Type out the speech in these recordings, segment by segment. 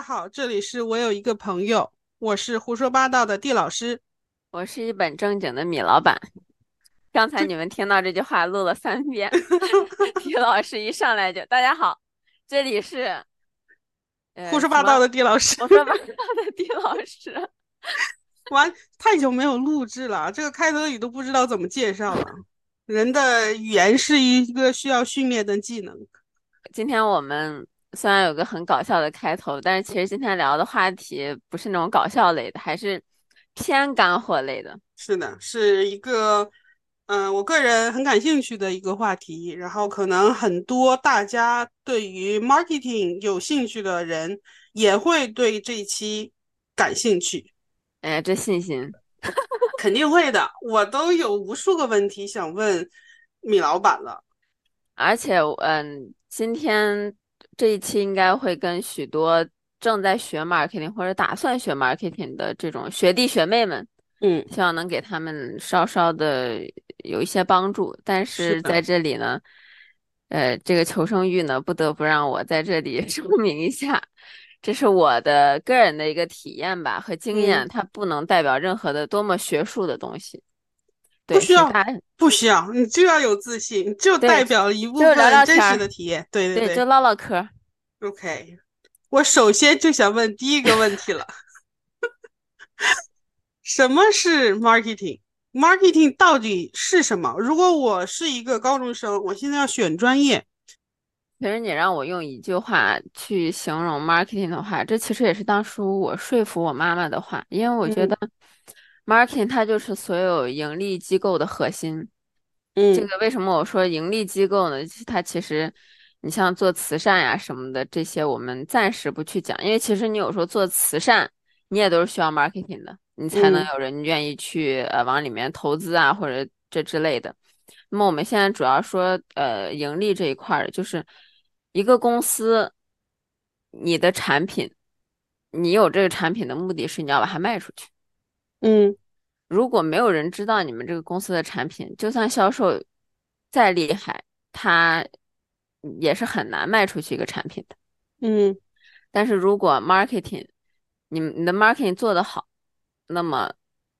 家好，这里是我有一个朋友，我是胡说八道的地老师，我是一本正经的米老板。刚才你们听到这句话录了三遍，地老师一上来就大家好，这里是胡说八道的地老师，胡说八道的地老师。完，太久没有录制了，这个开头语都不知道怎么介绍了。人的语言是一个需要训练的技能。今天我们虽然有个很搞笑的开头，但是其实今天聊的话题不是那种搞笑类的，还是偏干货类的。是的，是一个嗯，我个人很感兴趣的一个话题。然后可能很多大家对于 marketing 有兴趣的人也会对这一期感兴趣。哎，这信心。肯定会的，我都有无数个问题想问米老板了。而且，嗯，今天这一期应该会跟许多正在学 marketing 或者打算学 marketing 的这种学弟学妹们，嗯，希望能给他们稍稍的有一些帮助。但是在这里呢，呃，这个求生欲呢，不得不让我在这里 声明一下。这是我的个人的一个体验吧和经验，它不能代表任何的多么学术的东西。不需要，不需要，你就要有自信，就代表一部分真实的体验。对对对，就唠唠嗑。OK，我首先就想问第一个问题了，什么是 marketing？marketing 到底是什么？如果我是一个高中生，我现在要选专业。其实你让我用一句话去形容 marketing 的话，这其实也是当初我说服我妈妈的话，因为我觉得 marketing 它就是所有盈利机构的核心。嗯，这个为什么我说盈利机构呢？它其实你像做慈善呀什么的这些，我们暂时不去讲，因为其实你有时候做慈善，你也都是需要 marketing 的，你才能有人愿意去呃往里面投资啊或者这之类的。那么我们现在主要说呃盈利这一块儿，就是。一个公司，你的产品，你有这个产品的目的是你要把它卖出去。嗯，如果没有人知道你们这个公司的产品，就算销售再厉害，它也是很难卖出去一个产品的。嗯，但是如果 marketing，你你的 marketing 做得好，那么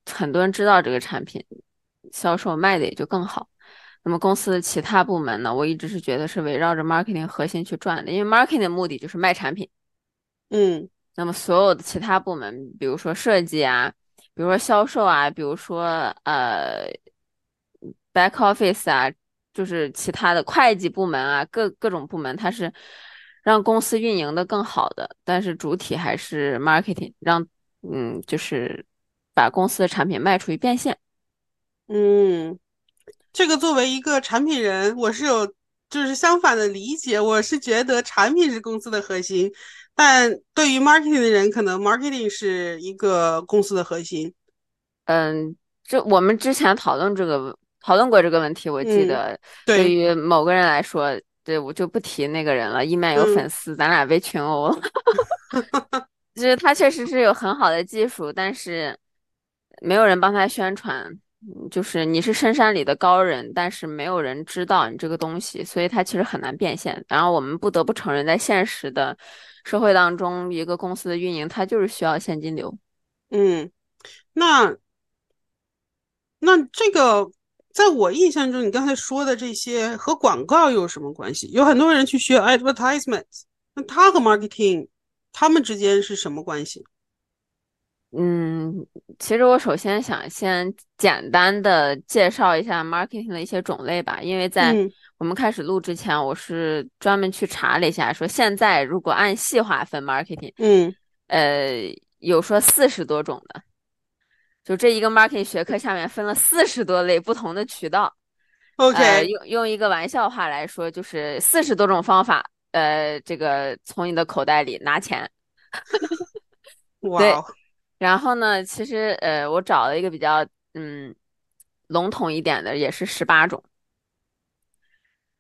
很多人知道这个产品，销售卖的也就更好。那么公司的其他部门呢？我一直是觉得是围绕着 marketing 核心去转的，因为 marketing 的目的就是卖产品。嗯，那么所有的其他部门，比如说设计啊，比如说销售啊，比如说呃 back office 啊，就是其他的会计部门啊，各各种部门，它是让公司运营的更好的，但是主体还是 marketing，让嗯，就是把公司的产品卖出去变现。嗯。这个作为一个产品人，我是有就是相反的理解。我是觉得产品是公司的核心，但对于 marketing 的人，可能 marketing 是一个公司的核心。嗯，这我们之前讨论这个讨论过这个问题，我记得对于某个人来说，对我就不提那个人了，一面有粉丝咱俩被群殴了。就是他确实是有很好的技术，但是没有人帮他宣传。就是你是深山里的高人，但是没有人知道你这个东西，所以它其实很难变现。然后我们不得不承认，在现实的社会当中，一个公司的运营它就是需要现金流。嗯，那那这个在我印象中，你刚才说的这些和广告有什么关系？有很多人去学 advertisement，那它和 marketing，他们之间是什么关系？嗯，其实我首先想先简单的介绍一下 marketing 的一些种类吧，因为在我们开始录之前，我是专门去查了一下，说现在如果按细划分 marketing，嗯，呃，有说四十多种的，就这一个 marketing 学科下面分了四十多类不同的渠道。OK，用用一个玩笑话来说，就是四十多种方法，呃，这个从你的口袋里拿钱。哇。然后呢，其实呃，我找了一个比较嗯笼统一点的，也是十八种。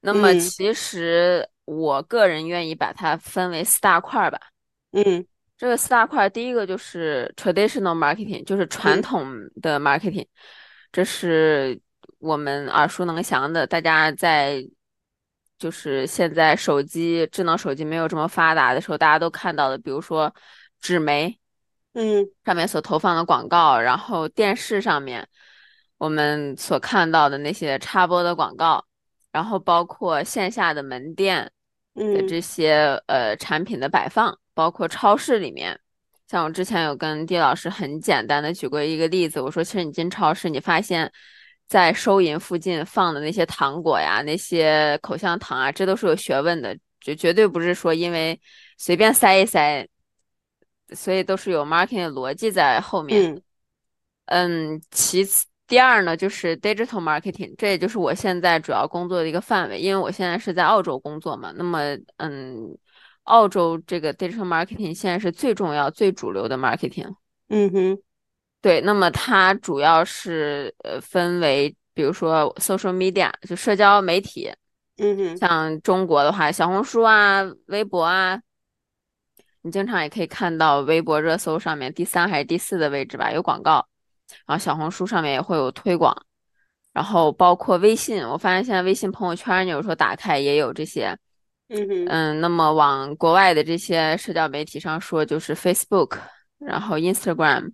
那么其实我个人愿意把它分为四大块儿吧。嗯，这个四大块儿，第一个就是 traditional marketing，就是传统的 marketing，这是我们耳熟能详的，大家在就是现在手机智能手机没有这么发达的时候，大家都看到的，比如说纸媒，嗯，上面所投放的广告，然后电视上面我们所看到的那些插播的广告，然后包括线下的门店的这些呃产品的摆放，包括超市里面。像我之前有跟地老师很简单的举过一个例子，我说其实你进超市，你发现，在收银附近放的那些糖果呀、那些口香糖啊，这都是有学问的，绝绝对不是说因为随便塞一塞，所以都是有 marketing 的逻辑在后面。嗯，其次第二呢，就是 digital marketing，这也就是我现在主要工作的一个范围，因为我现在是在澳洲工作嘛，那么嗯。澳洲这个 digital marketing 现在是最重要、最主流的 marketing。嗯哼，对，那么它主要是呃分为，比如说 social media 就社交媒体。嗯哼，像中国的话，小红书啊、微博啊，你经常也可以看到微博热搜上面第三还是第四的位置吧，有广告。然后小红书上面也会有推广，然后包括微信，我发现现在微信朋友圈你有时候打开也有这些。嗯嗯，那么往国外的这些社交媒体上说，就是 Facebook，然后 Instagram，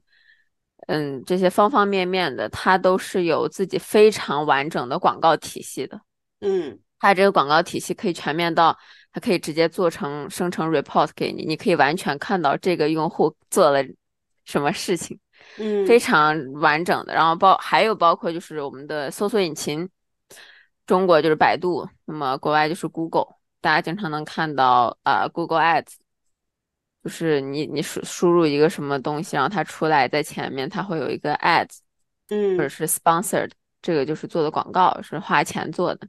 嗯，这些方方面面的，它都是有自己非常完整的广告体系的。嗯，它这个广告体系可以全面到，它可以直接做成生成 report 给你，你可以完全看到这个用户做了什么事情，嗯，非常完整的。然后包还有包括就是我们的搜索引擎，中国就是百度，那么国外就是 Google。大家经常能看到，呃，Google Ads，就是你你输输入一个什么东西，然后它出来在前面，它会有一个 Ads，嗯，或者是 Sponsored，这个就是做的广告，是花钱做的。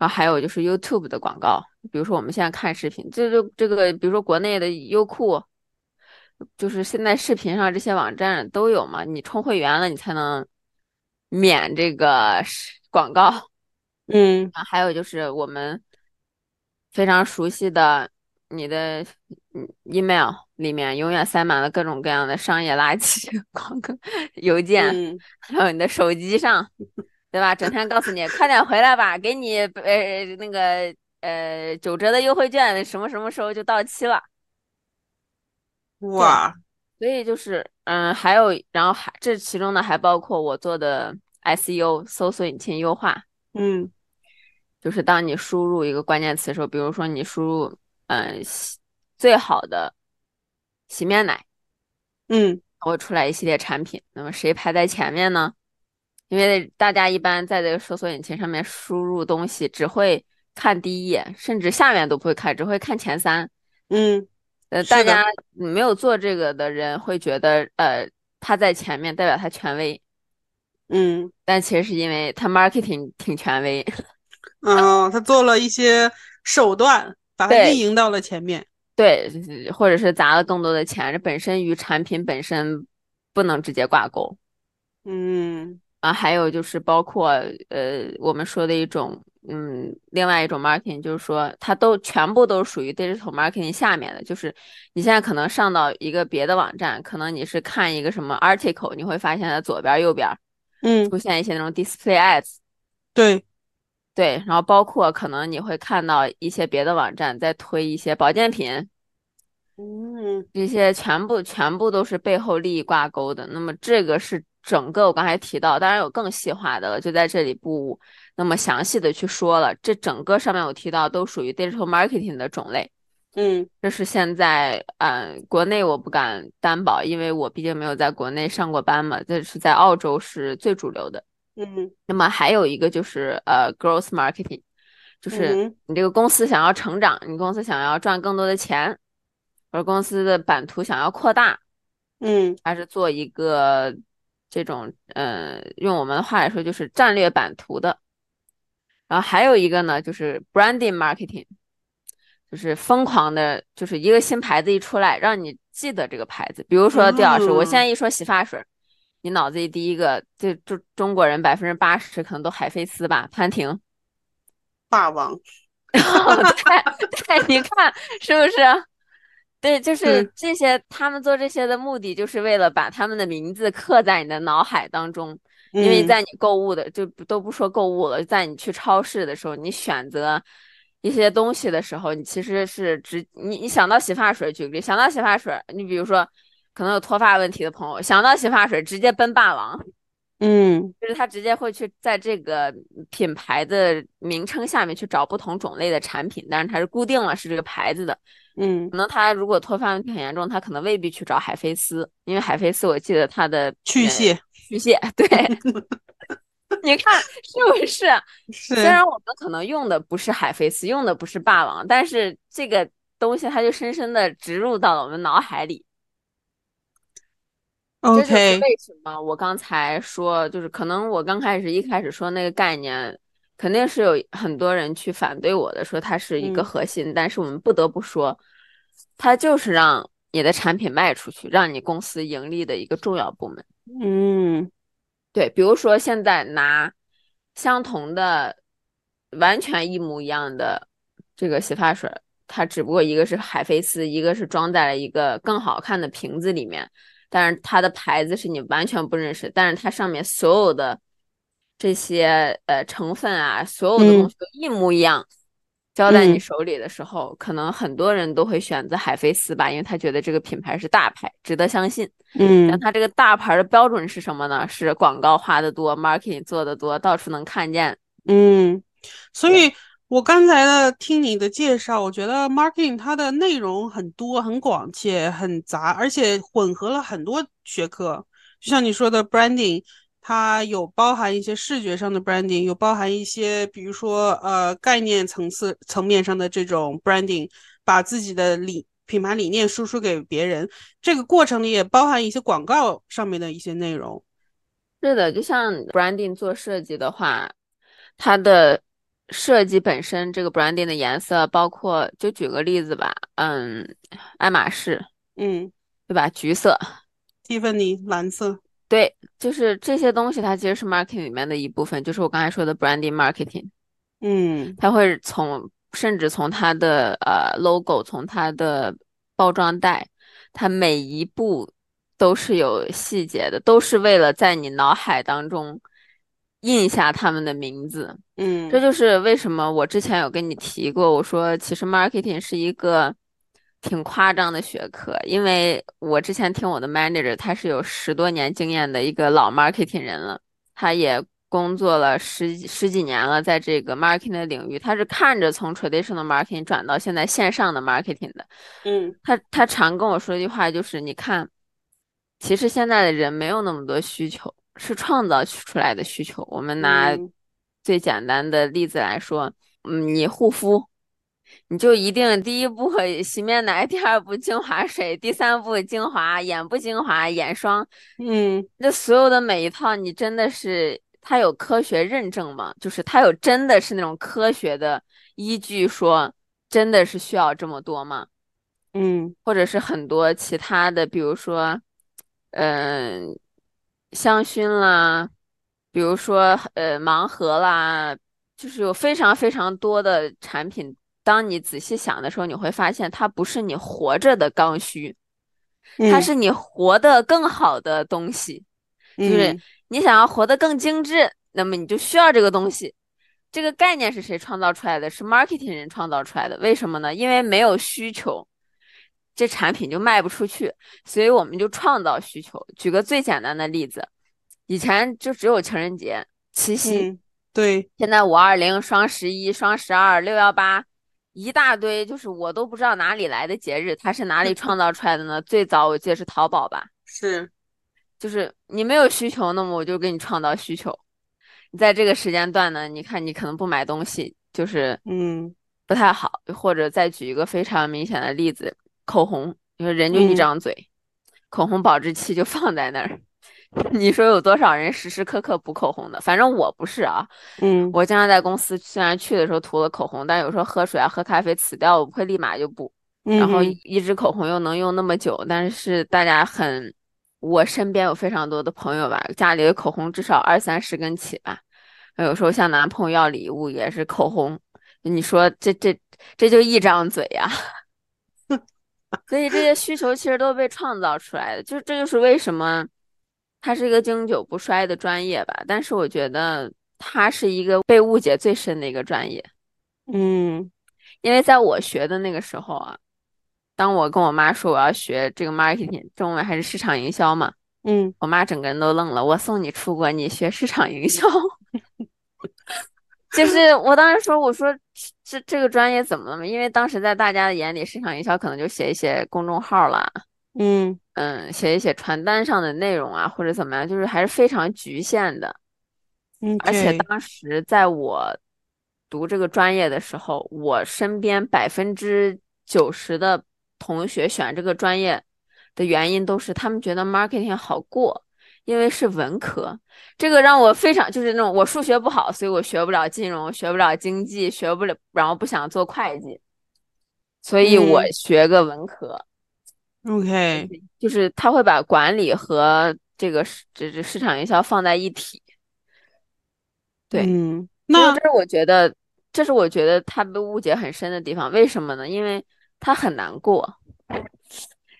然后还有就是 YouTube 的广告，比如说我们现在看视频，这就这个，比如说国内的优酷，就是现在视频上这些网站都有嘛，你充会员了，你才能免这个广告。嗯，还有就是我们。非常熟悉的，你的 email 里面永远塞满了各种各样的商业垃圾 广告邮件，还有你的手机上，对吧？整天告诉你快点回来吧，给你呃那个呃九折的优惠券，什么什么时候就到期了？哇！所以就是嗯，还有然后还这其中呢还包括我做的 SEO 搜索引擎优化，嗯。就是当你输入一个关键词的时候，比如说你输入“嗯最好的洗面奶”，嗯，会出来一系列产品。那么谁排在前面呢？因为大家一般在这个搜索引擎上面输入东西，只会看第一页，甚至下面都不会看，只会看前三。嗯，呃，大家没有做这个的人会觉得，呃，他在前面代表他权威。嗯，但其实是因为他 marketing 挺权威。嗯，他做了一些手段，把它运营到了前面。对，或者是砸了更多的钱，这本身与产品本身不能直接挂钩。嗯，啊，还有就是包括呃，我们说的一种，嗯，另外一种 marketing，就是说它都全部都属于 digital marketing 下面的。就是你现在可能上到一个别的网站，可能你是看一个什么 article，你会发现它左边、右边，嗯，出现一些那种 display ads。对。对，然后包括可能你会看到一些别的网站在推一些保健品，嗯，这些全部全部都是背后利益挂钩的。那么这个是整个我刚才提到，当然有更细化的了，就在这里不那么详细的去说了。这整个上面我提到都属于 digital marketing 的种类，嗯，这是现在嗯国内我不敢担保，因为我毕竟没有在国内上过班嘛，这是在澳洲是最主流的。嗯，那么还有一个就是呃，growth marketing，就是你这个公司想要成长，你公司想要赚更多的钱，或者公司的版图想要扩大，嗯，还是做一个这种呃，用我们的话来说就是战略版图的。然后还有一个呢，就是 branding marketing，就是疯狂的，就是一个新牌子一出来，让你记得这个牌子。比如说，丁老师，我现在一说洗发水。你脑子里第一个就中中国人百分之八十可能都海飞丝吧，潘婷，霸王，对对，你看是不是？对，就是这些，他们做这些的目的就是为了把他们的名字刻在你的脑海当中，因为在你购物的就都不说购物了，在你去超市的时候，你选择一些东西的时候，你其实是直你你想到洗发水，举个例，想到洗发水，你比如说可能有脱发问题的朋友，想到洗发水直接奔霸王，嗯，就是他直接会去在这个品牌的名称下面去找不同种类的产品，但是它是固定了是这个牌子的，嗯，可能他如果脱发问题很严重，他可能未必去找海飞丝，因为海飞丝我记得它的去屑去屑 对。你看是不是？虽然我们可能用的不是海飞丝，用的不是霸王，但是这个东西它就深深的植入到了我们脑海里。OK，这就是为什么我刚才说，就是可能我刚开始一开始说那个概念，肯定是有很多人去反对我的，说它是一个核心。但是我们不得不说，它就是让你的产品卖出去，让你公司盈利的一个重要部门。嗯。对，比如说现在拿相同的、完全一模一样的这个洗发水，它只不过一个是海飞丝，一个是装在了一个更好看的瓶子里面，但是它的牌子是你完全不认识，但是它上面所有的这些呃成分啊，所有的东西都一模一样。交在你手里的时候，可能很多人都会选择海飞丝吧，因为他觉得这个品牌是大牌，值得相信。嗯，但他这个大牌的标准是什么呢？是广告花的多，marketing 做的多，到处能看见。嗯，所以我刚才的听你的介绍，我觉得 marketing 它的内容很多、很广且很杂，而且混合了很多学科，就像你说的 branding。它有包含一些视觉上的 branding，有包含一些，比如说呃概念层次层面上的这种 branding，把自己的理品牌理念输出给别人，这个过程里也包含一些广告上面的一些内容。是的，就像 branding 做设计的话，它的设计本身这个 branding 的颜色，包括就举个例子吧，嗯，爱马仕，嗯，对吧？橘色，Tiffany 蓝色。对，就是这些东西，它其实是 marketing 里面的一部分，就是我刚才说的 branding marketing。嗯，它会从甚至从它的呃 logo，从它的包装袋，它每一步都是有细节的，都是为了在你脑海当中印下他们的名字。嗯，这就是为什么我之前有跟你提过，我说其实 marketing 是一个。挺夸张的学科，因为我之前听我的 manager，他是有十多年经验的一个老 marketing 人了，他也工作了十十几年了，在这个 marketing 的领域，他是看着从 traditional marketing 转到现在线上的 marketing 的。嗯，他他常跟我说一句话，就是你看，其实现在的人没有那么多需求，是创造出来的需求。我们拿最简单的例子来说，嗯，你护肤。你就一定第一步洗面奶，第二步精华水，第三步精华眼部精华眼霜。嗯，那所有的每一套，你真的是它有科学认证吗？就是它有真的是那种科学的依据，说真的是需要这么多吗？嗯，或者是很多其他的，比如说，嗯，香薰啦，比如说呃盲盒啦，就是有非常非常多的产品。当你仔细想的时候，你会发现它不是你活着的刚需，它是你活得更好的东西。就是你想要活得更精致，那么你就需要这个东西。这个概念是谁创造出来的？是 marketing 人创造出来的。为什么呢？因为没有需求，这产品就卖不出去，所以我们就创造需求。举个最简单的例子，以前就只有情人节、七夕，对，现在五二零、双十一、双十二、六幺八。一大堆，就是我都不知道哪里来的节日，它是哪里 创造出来的呢？最早我记得是淘宝吧？是，就是你没有需求，那么我就给你创造需求。你在这个时间段呢，你看你可能不买东西，就是嗯不太好。或者再举一个非常明显的例子，口红，因为人就一张嘴，口红保质期就放在那儿。你说有多少人时时刻刻补口红的？反正我不是啊。嗯，我经常在公司，虽然去的时候涂了口红，但有时候喝水啊、喝咖啡死掉，我不会立马就补。然后一支口红又能用那么久，但是大家很，我身边有非常多的朋友吧，家里的口红至少二三十根起吧。有时候向男朋友要礼物也是口红，你说这这这就一张嘴呀。所以这些需求其实都被创造出来的，就这就是为什么。它是一个经久不衰的专业吧，但是我觉得它是一个被误解最深的一个专业。嗯，因为在我学的那个时候啊，当我跟我妈说我要学这个 marketing 中文还是市场营销嘛，嗯，我妈整个人都愣了。我送你出国，你学市场营销？就是我当时说，我说这这个专业怎么了嘛？因为当时在大家的眼里，市场营销可能就写一写公众号啦，嗯嗯，写一写传单上的内容啊，或者怎么样，就是还是非常局限的。嗯，而且当时在我读这个专业的时候，我身边百分之九十的同学选这个专业的原因都是他们觉得 marketing 好过。因为是文科，这个让我非常就是那种我数学不好，所以我学不了金融，学不了经济，学不了，然后不想做会计，所以我学个文科。OK，就是他会把管理和这个市这这市场营销放在一体。对，嗯，那这是我觉得，这是我觉得他被误解很深的地方。为什么呢？因为他很难过，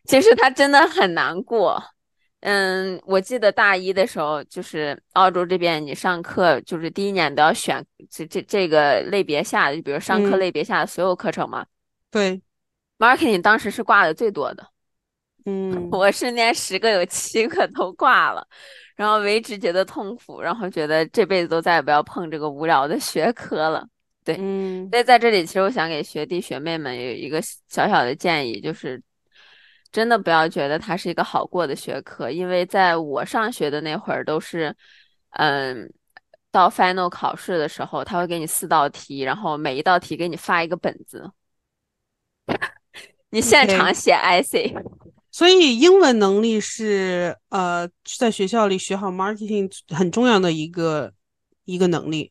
其实他真的很难过。嗯，我记得大一的时候，就是澳洲这边，你上课就是第一年都要选这这这个类别下的，就比如上课类别下的所有课程嘛。对，marketing 当时是挂的最多的。嗯，我身边十个有七个都挂了，然后为之觉得痛苦，然后觉得这辈子都再也不要碰这个无聊的学科了。对，嗯，所以在这里，其实我想给学弟学妹们有一个小小的建议，就是。真的不要觉得它是一个好过的学科，因为在我上学的那会儿，都是，嗯，到 final 考试的时候，他会给你四道题，然后每一道题给你发一个本子，你现场写 essay。所以英文能力是呃，在学校里学好 marketing 很重要的一个一个能力。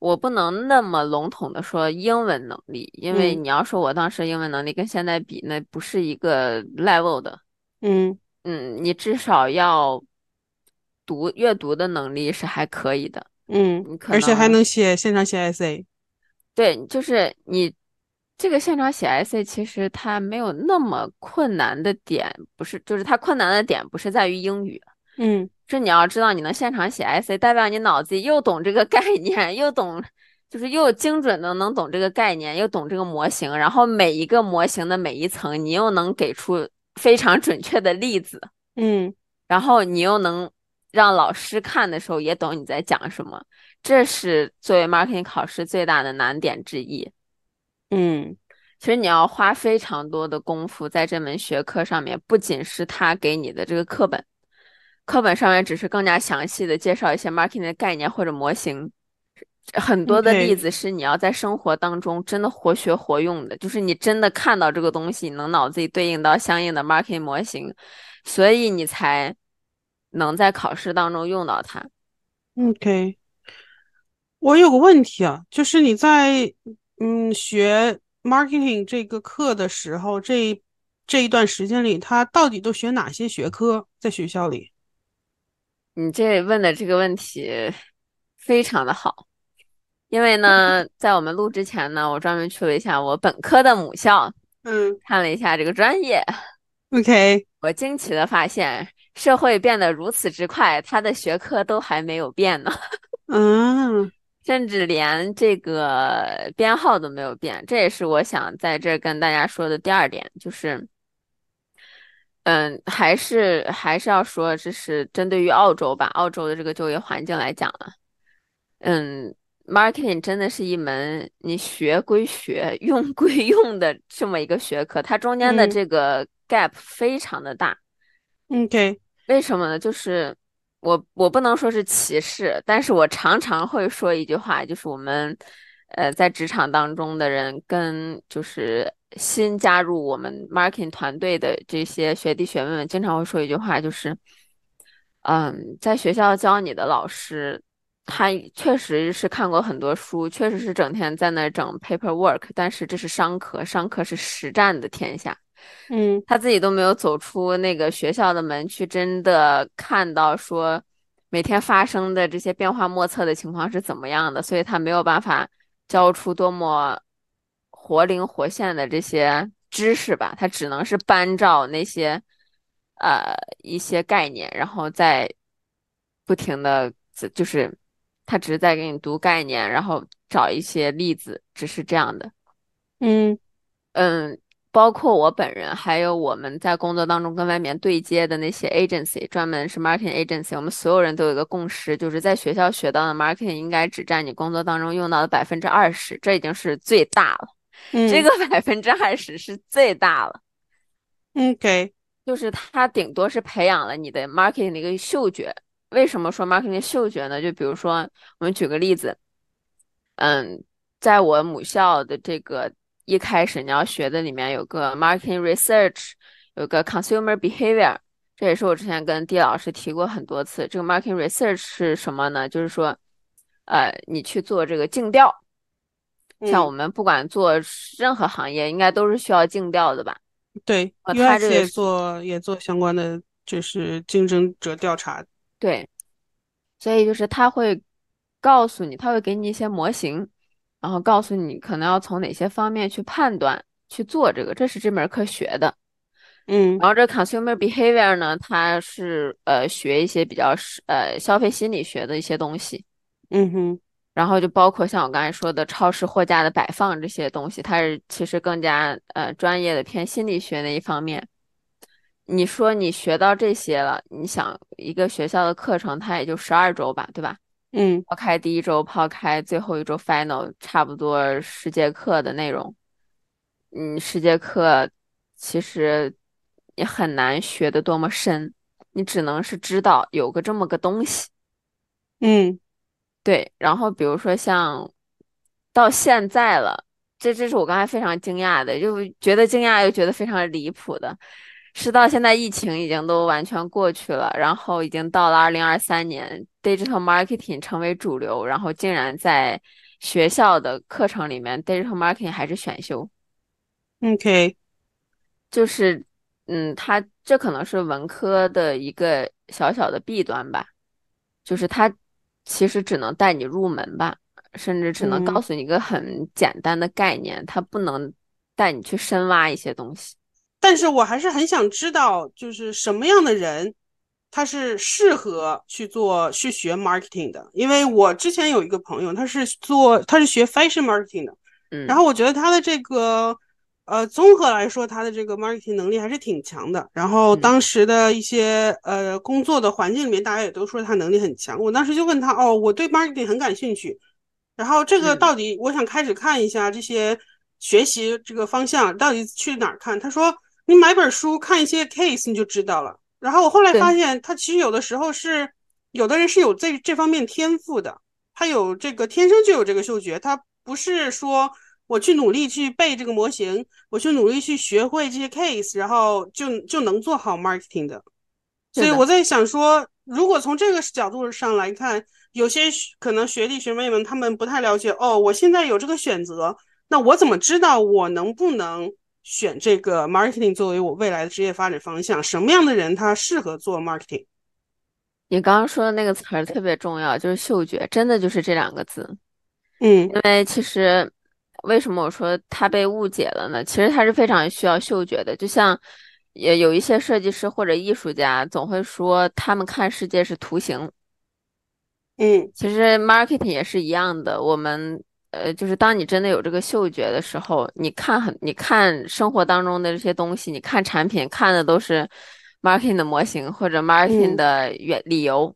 我不能那么笼统的说英文能力，因为你要说我当时英文能力跟现在比，那不是一个 level 的。嗯嗯，你至少要读阅读的能力是还可以的。嗯，而且还能写现场写 essay。对，就是你这个现场写 essay，其实它没有那么困难的点，不是，就是它困难的点不是在于英语。嗯。是你要知道，你能现场写 essay，代表你脑子里又懂这个概念，又懂，就是又精准的能懂这个概念，又懂这个模型，然后每一个模型的每一层，你又能给出非常准确的例子，嗯，然后你又能让老师看的时候也懂你在讲什么，这是作为 marketing 考试最大的难点之一。嗯，其实你要花非常多的功夫在这门学科上面，不仅是他给你的这个课本。课本上面只是更加详细的介绍一些 marketing 的概念或者模型，很多的例子是你要在生活当中真的活学活用的，就是你真的看到这个东西，能脑子里对应到相应的 marketing 模型，所以你才能在考试当中用到它。OK，我有个问题啊，就是你在嗯学 marketing 这个课的时候，这这一段时间里，他到底都学哪些学科在学校里？你这问的这个问题非常的好，因为呢，在我们录之前呢，我专门去了一下我本科的母校，嗯，看了一下这个专业。OK，我惊奇的发现，社会变得如此之快，它的学科都还没有变呢。嗯，甚至连这个编号都没有变。这也是我想在这跟大家说的第二点，就是。嗯，还是还是要说，这是针对于澳洲吧，澳洲的这个就业环境来讲了。嗯，marketing 真的是一门你学归学，用归 用的这么一个学科，它中间的这个 gap 非常的大。OK，为什么呢？就是我我不能说是歧视，但是我常常会说一句话，就是我们呃在职场当中的人跟就是。新加入我们 marketing 团队的这些学弟学妹们，经常会说一句话，就是，嗯，在学校教你的老师，他确实是看过很多书，确实是整天在那整 paperwork，但是这是商科，商科是实战的天下，嗯，他自己都没有走出那个学校的门去，真的看到说每天发生的这些变化莫测的情况是怎么样的，所以他没有办法教出多么。活灵活现的这些知识吧，他只能是搬照那些呃一些概念，然后再不停的，就是他只是在给你读概念，然后找一些例子，只是这样的。嗯嗯。包括我本人，还有我们在工作当中跟外面对接的那些 agency，专门是 marketing agency，我们所有人都有一个共识，就是在学校学到的 marketing 应该只占你工作当中用到的百分之二十，这已经是最大了。这个百分之二十是最大了。OK，就是它顶多是培养了你的 marketing 的一个嗅觉。为什么说 marketing 嗅觉呢？就比如说，我们举个例子，嗯，在我母校的这个。一开始你要学的里面有个 marketing research，有个 consumer behavior，这也是我之前跟 D 老师提过很多次。这个 marketing research 是什么呢？就是说，呃，你去做这个竞调，像我们不管做任何行业，应该都是需要竞调的吧？对，他这也做也做相关的，就是竞争者调查。对，所以就是他会告诉你，他会给你一些模型。然后告诉你可能要从哪些方面去判断去做这个，这是这门课学的，嗯。然后这 consumer behavior 呢，它是呃学一些比较是呃消费心理学的一些东西，嗯哼。然后就包括像我刚才说的超市货架的摆放这些东西，它是其实更加呃专业的偏心理学那一方面。你说你学到这些了，你想一个学校的课程它也就十二周吧，对吧？嗯，抛开第一周，抛开最后一周 final，差不多十节课的内容。嗯，十节课其实也很难学的多么深，你只能是知道有个这么个东西。嗯，对。然后比如说像到现在了，这这是我刚才非常惊讶的，就觉得惊讶又觉得非常离谱的。是到现在疫情已经都完全过去了，然后已经到了二零二三年，digital marketing 成为主流，然后竟然在学校的课程里面，digital marketing 还是选修。OK，就是，嗯，它这可能是文科的一个小小的弊端吧，就是它其实只能带你入门吧，甚至只能告诉你一个很简单的概念，它不能带你去深挖一些东西。但是我还是很想知道，就是什么样的人，他是适合去做去学 marketing 的。因为我之前有一个朋友，他是做他是学 fashion marketing 的，嗯，然后我觉得他的这个呃综合来说，他的这个 marketing 能力还是挺强的。然后当时的一些呃工作的环境里面，大家也都说他能力很强。我当时就问他，哦，我对 marketing 很感兴趣，然后这个到底我想开始看一下这些学习这个方向到底去哪儿看？他说。你买本书看一些 case 你就知道了。然后我后来发现，他其实有的时候是有的人是有这这方面天赋的，他有这个天生就有这个嗅觉，他不是说我去努力去背这个模型，我去努力去学会这些 case，然后就就能做好 marketing 的。所以我在想说，如果从这个角度上来看，有些可能学弟学妹们他们不太了解哦，我现在有这个选择，那我怎么知道我能不能？选这个 marketing 作为我未来的职业发展方向，什么样的人他适合做 marketing？你刚刚说的那个词儿特别重要，就是嗅觉，真的就是这两个字。嗯，因为其实为什么我说他被误解了呢？其实他是非常需要嗅觉的，就像也有一些设计师或者艺术家总会说他们看世界是图形。嗯，其实 marketing 也是一样的，我们。呃，就是当你真的有这个嗅觉的时候，你看很，你看生活当中的这些东西，你看产品看的都是 marketing 的模型或者 marketing 的原理由。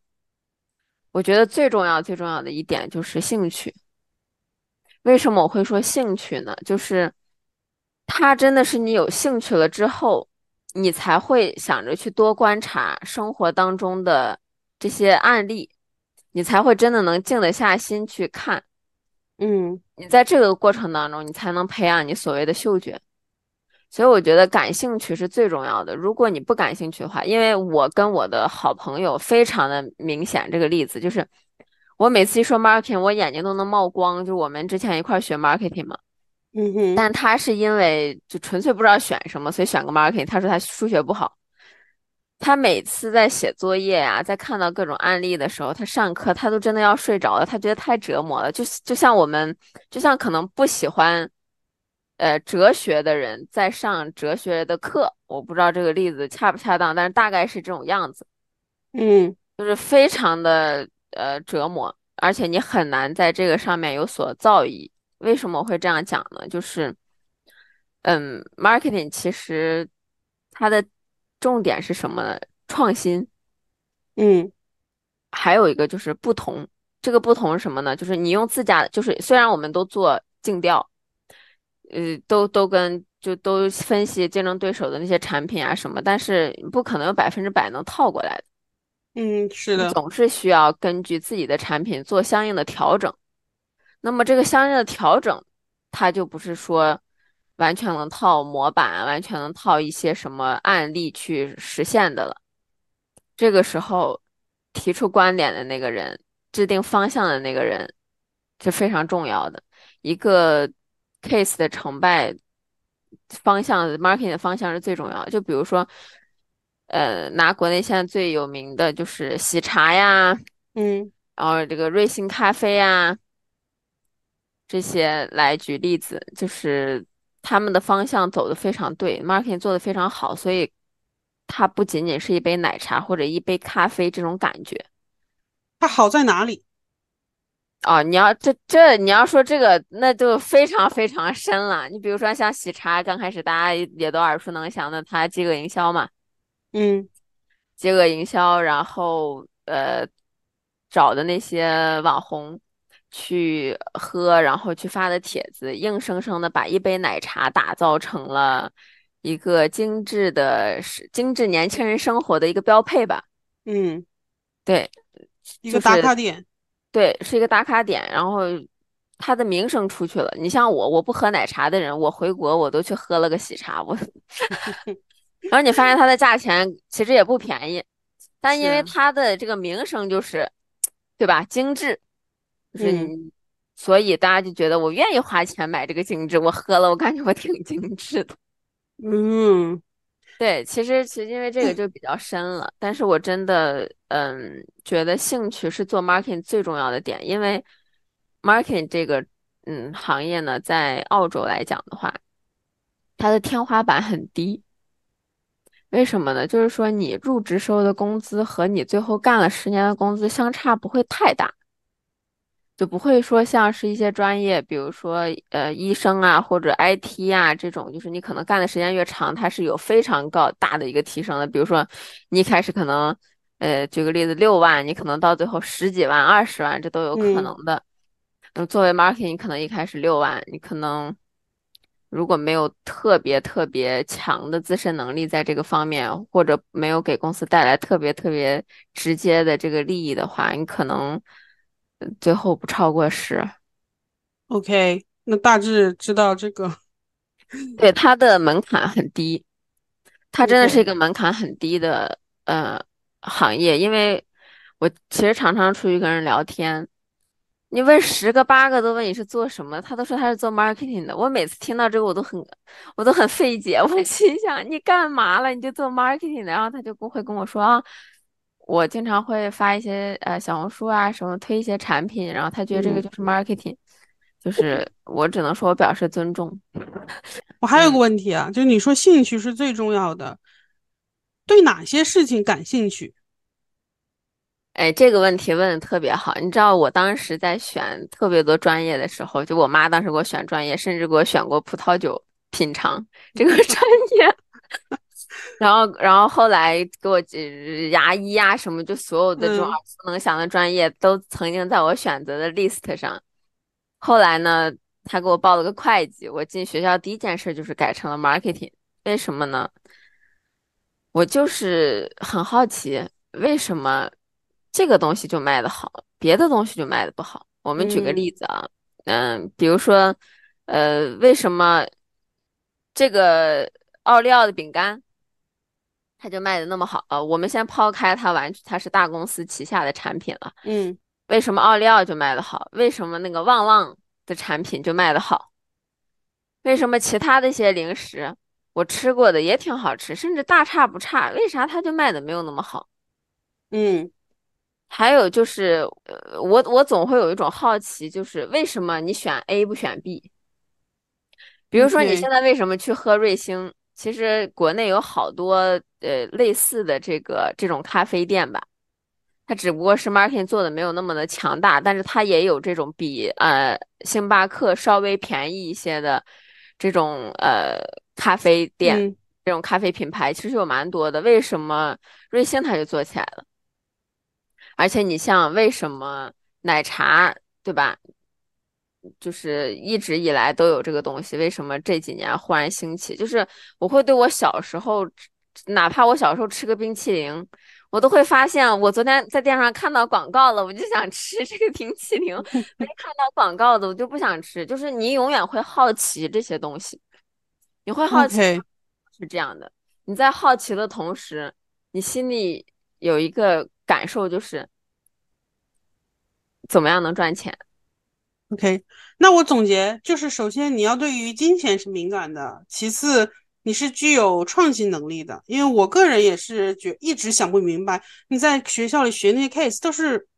我觉得最重要最重要的一点就是兴趣。为什么我会说兴趣呢？就是它真的是你有兴趣了之后，你才会想着去多观察生活当中的这些案例，你才会真的能静得下心去看。嗯，你在这个过程当中，你才能培养你所谓的嗅觉。所以我觉得感兴趣是最重要的。如果你不感兴趣的话，因为我跟我的好朋友非常的明显，这个例子就是我每次一说 marketing，我眼睛都能冒光。就我们之前一块学 marketing 嘛，嗯哼，但他是因为就纯粹不知道选什么，所以选个 marketing。他说他数学不好。他每次在写作业呀，在看到各种案例的时候，他上课他都真的要睡着了，他觉得太折磨了。就就像我们，就像可能不喜欢，呃，哲学的人在上哲学的课，我不知道这个例子恰不恰当，但是大概是这种样子。嗯，就是非常的呃折磨，而且你很难在这个上面有所造诣。为什么我会这样讲呢？就是嗯，marketing 其实它的重点是什么呢？创新。嗯，还有一个就是不同。这个不同是什么呢？就是你用自家，就是虽然我们都做竞调，呃，都都跟就都分析竞争对手的那些产品啊什么，但是不可能有百分之百能套过来的。嗯，是的，总是需要根据自己的产品做相应的调整。那么这个相应的调整，它就不是说完全能套模板，完全能套一些什么案例去实现的了。这个时候提出观点的那个人，制定方向的那个人是非常重要的。一个 case 的成败方向，marketing 的方向是最重要的。就比如说。呃，拿国内现在最有名的就是喜茶呀，嗯，然后这个瑞幸咖啡呀，这些来举例子，就是他们的方向走的非常对，marketing 做的非常好，所以它不仅仅是一杯奶茶或者一杯咖啡这种感觉。它好在哪里？哦，你要这这你要说这个，那就非常非常深了。你比如说像喜茶，刚开始大家也都耳熟能详的，它饥饿营销嘛。嗯，饥饿营销，然后呃找的那些网红去喝，然后去发的帖子，硬生生的把一杯奶茶打造成了一个精致的、是精致年轻人生活的一个标配吧。嗯，对，一个打卡点。对，是一个打卡点，然后他的名声出去了。你像我，我不喝奶茶的人，我回国我都去喝了个喜茶，我。然后你发现它的价钱其实也不便宜，但因为它的这个名声就是，对吧？精致，就是你，所以大家就觉得我愿意花钱买这个精致。我喝了，我感觉我挺精致的。嗯，对，其实其实因为这个就比较深了，但是我真的嗯觉得兴趣是做 marketing 最重要的点，因为 marketing 这个嗯行业呢，在澳洲来讲的话，它的天花板很低。为什么呢？就是说，你入职时候的工资和你最后干了十年的工资相差不会太大，就不会说像是一些专业，比如说呃医生啊或者 IT 啊这种，就是你可能干的时间越长，它是有非常高大的一个提升的。比如说你一开始可能呃举个例子六万，你可能到最后十几万、二十万，这都有可能的。那作为 marketing，你可能一开始六万，你可能。如果没有特别特别强的自身能力在这个方面，或者没有给公司带来特别特别直接的这个利益的话，你可能最后不超过十。OK，那大致知道这个。对，它的门槛很低，它真的是一个门槛很低的呃行业，因为我其实常常出去跟人聊天。你问十个八个都问你是做什么，他都说他是做 marketing 的。我每次听到这个，我都很，我都很费解。我心想，你干嘛了？你就做 marketing 的？然后他就不会跟我说啊，我经常会发一些呃小红书啊什么推一些产品，然后他觉得这个就是 marketing，就是我只能说我表示尊重。我 还有个问题啊，就是你说兴趣是最重要的，对哪些事情感兴趣？哎，这个问题问的特别好。你知道我当时在选特别多专业的时候，就我妈当时给我选专业，甚至给我选过葡萄酒品尝这个专业。然后，然后后来给我牙医啊什么，就所有的这种耳熟能详的专业都曾经在我选择的 list 上。后来呢，他给我报了个会计，我进学校第一件事就是改成了 marketing。为什么呢？我就是很好奇，为什么？这个东西就卖的好，别的东西就卖的不好。我们举个例子啊，嗯，比如说，呃，为什么这个奥利奥的饼干它就卖的那么好？呃，我们先抛开它完，它是大公司旗下的产品了。嗯，为什么奥利奥就卖的好？为什么那个旺旺的产品就卖的好？为什么其他的一些零食我吃过的也挺好吃，甚至大差不差？为啥它就卖的没有那么好？嗯。还有就是，呃，我我总会有一种好奇，就是为什么你选 A 不选 B？比如说你现在为什么去喝瑞星？其实国内有好多呃类似的这个这种咖啡店吧，它只不过是 marketing 做的没有那么的强大，但是它也有这种比呃星巴克稍微便宜一些的这种呃咖啡店，这种咖啡品牌其实有蛮多的。为什么瑞幸它就做起来了？而且你像为什么奶茶对吧？就是一直以来都有这个东西，为什么这几年忽然兴起？就是我会对我小时候，哪怕我小时候吃个冰淇淋，我都会发现，我昨天在电视上看到广告了，我就想吃这个冰淇淋；没看到广告的，我就不想吃。就是你永远会好奇这些东西，你会好奇是这样的。你在好奇的同时，你心里有一个感受，就是怎么样能赚钱。OK，那我总结就是：首先你要对于金钱是敏感的；其次你是具有创新能力的。因为我个人也是觉一直想不明白，你在学校里学那些 case 都是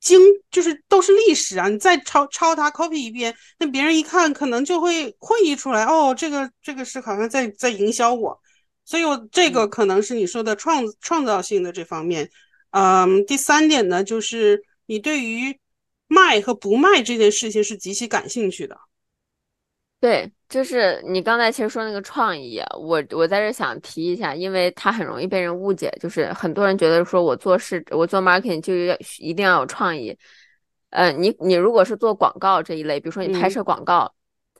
经，就是都是历史啊，你再抄抄它 copy 一遍，那别人一看可能就会会意出来，哦，这个这个是好像在在营销我，所以我这个可能是你说的创创造性的这方面。嗯，第三点呢，就是你对于。卖和不卖这件事情是极其感兴趣的，对，就是你刚才其实说那个创意，我我在这想提一下，因为它很容易被人误解，就是很多人觉得说我做事，我做 marketing 就要一定要有创意，嗯，你你如果是做广告这一类，比如说你拍摄广告，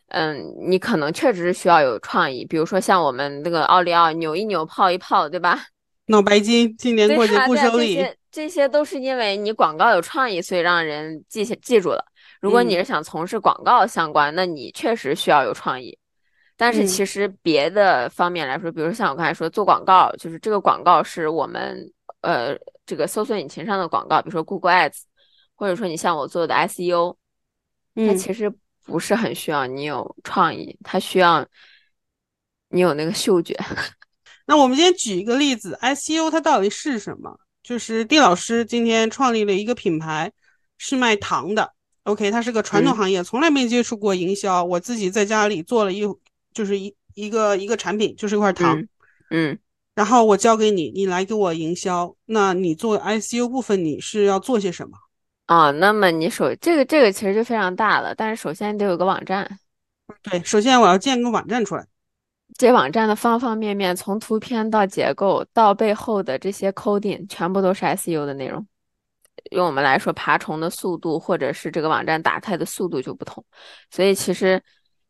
嗯，你可能确实是需要有创意，比如说像我们那个奥利奥扭一扭泡一泡，对吧？脑白金，今年过节不收礼。这些都是因为你广告有创意，所以让人记下记住了。如果你是想从事广告相关，那你确实需要有创意。但是其实别的方面来说，比如像我刚才说做广告，就是这个广告是我们呃这个搜索引擎上的广告，比如说 Google Ads，或者说你像我做的 SEO，它其实不是很需要你有创意，它需要你有那个嗅觉。那我们今天举一个例子，SEO 它到底是什么？就是丁老师今天创立了一个品牌，是卖糖的。OK，它是个传统行业，从来没接触过营销。我自己在家里做了一，就是一一个一个产品，就是一块糖。嗯。然后我交给你，你来给我营销。那你做 ICU 部分，你是要做些什么？啊，那么你首这个这个其实就非常大了，但是首先得有个网站。对，首先我要建个网站出来。这网站的方方面面，从图片到结构到背后的这些 coding，全部都是 SEO 的内容。用我们来说，爬虫的速度或者是这个网站打开的速度就不同。所以其实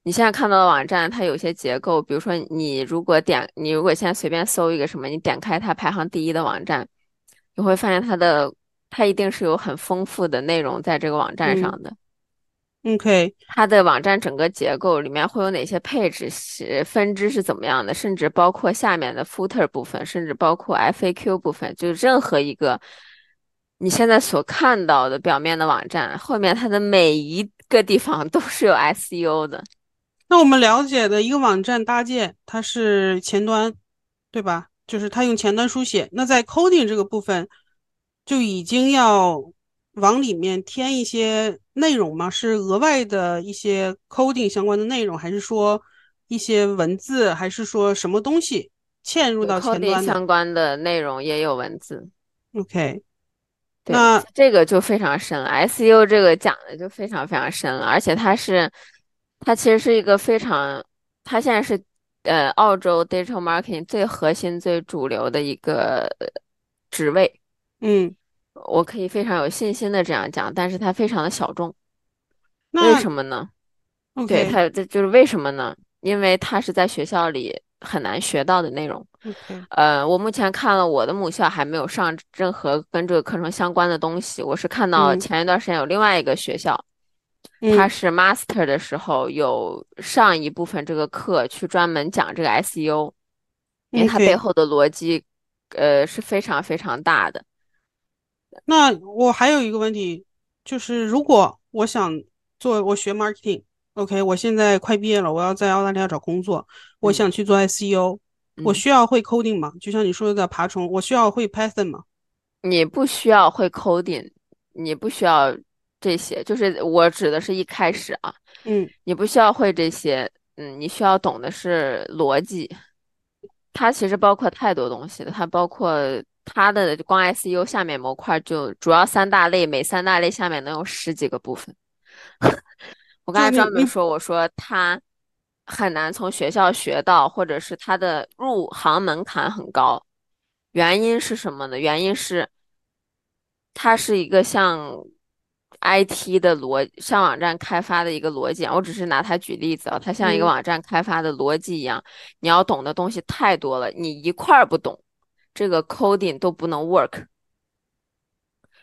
你现在看到的网站，它有些结构，比如说你如果点，你如果现在随便搜一个什么，你点开它排行第一的网站，你会发现它的它一定是有很丰富的内容在这个网站上的。OK，它的网站整个结构里面会有哪些配置？是分支是怎么样的？甚至包括下面的 footer 部分，甚至包括 FAQ 部分，就任何一个你现在所看到的表面的网站，后面它的每一个地方都是有 SEO 的。那我们了解的一个网站搭建，它是前端，对吧？就是它用前端书写。那在 coding 这个部分，就已经要。往里面添一些内容吗？是额外的一些 coding 相关的内容，还是说一些文字，还是说什么东西嵌入到前端相关的内容也有文字。OK，那这个就非常深了。SEO 这个讲的就非常非常深了，而且它是它其实是一个非常，它现在是呃澳洲 digital marketing 最核心、最主流的一个职位。嗯。我可以非常有信心的这样讲，但是它非常的小众，为什么呢？对它，这就是为什么呢？因为它是在学校里很难学到的内容。呃，我目前看了我的母校还没有上任何跟这个课程相关的东西。我是看到前一段时间有另外一个学校，它是 master 的时候有上一部分这个课去专门讲这个 SEO，因为它背后的逻辑，呃，是非常非常大的。那我还有一个问题，就是如果我想做，我学 marketing，OK，我现在快毕业了，我要在澳大利亚找工作，我想去做 SEO，我需要会 coding 吗？就像你说的爬虫，我需要会 Python 吗？你不需要会 coding，你不需要这些，就是我指的是一开始啊，嗯，你不需要会这些，嗯，你需要懂的是逻辑，它其实包括太多东西了，它包括。它的光 SEO 下面模块就主要三大类，每三大类下面能有十几个部分。我刚才专门说，我说它很难从学校学到，或者是它的入行门槛很高。原因是什么呢？原因是它是一个像 IT 的逻，像网站开发的一个逻辑。我只是拿它举例子啊，它像一个网站开发的逻辑一样，你要懂的东西太多了，你一块儿不懂，这个 coding 都不能 work。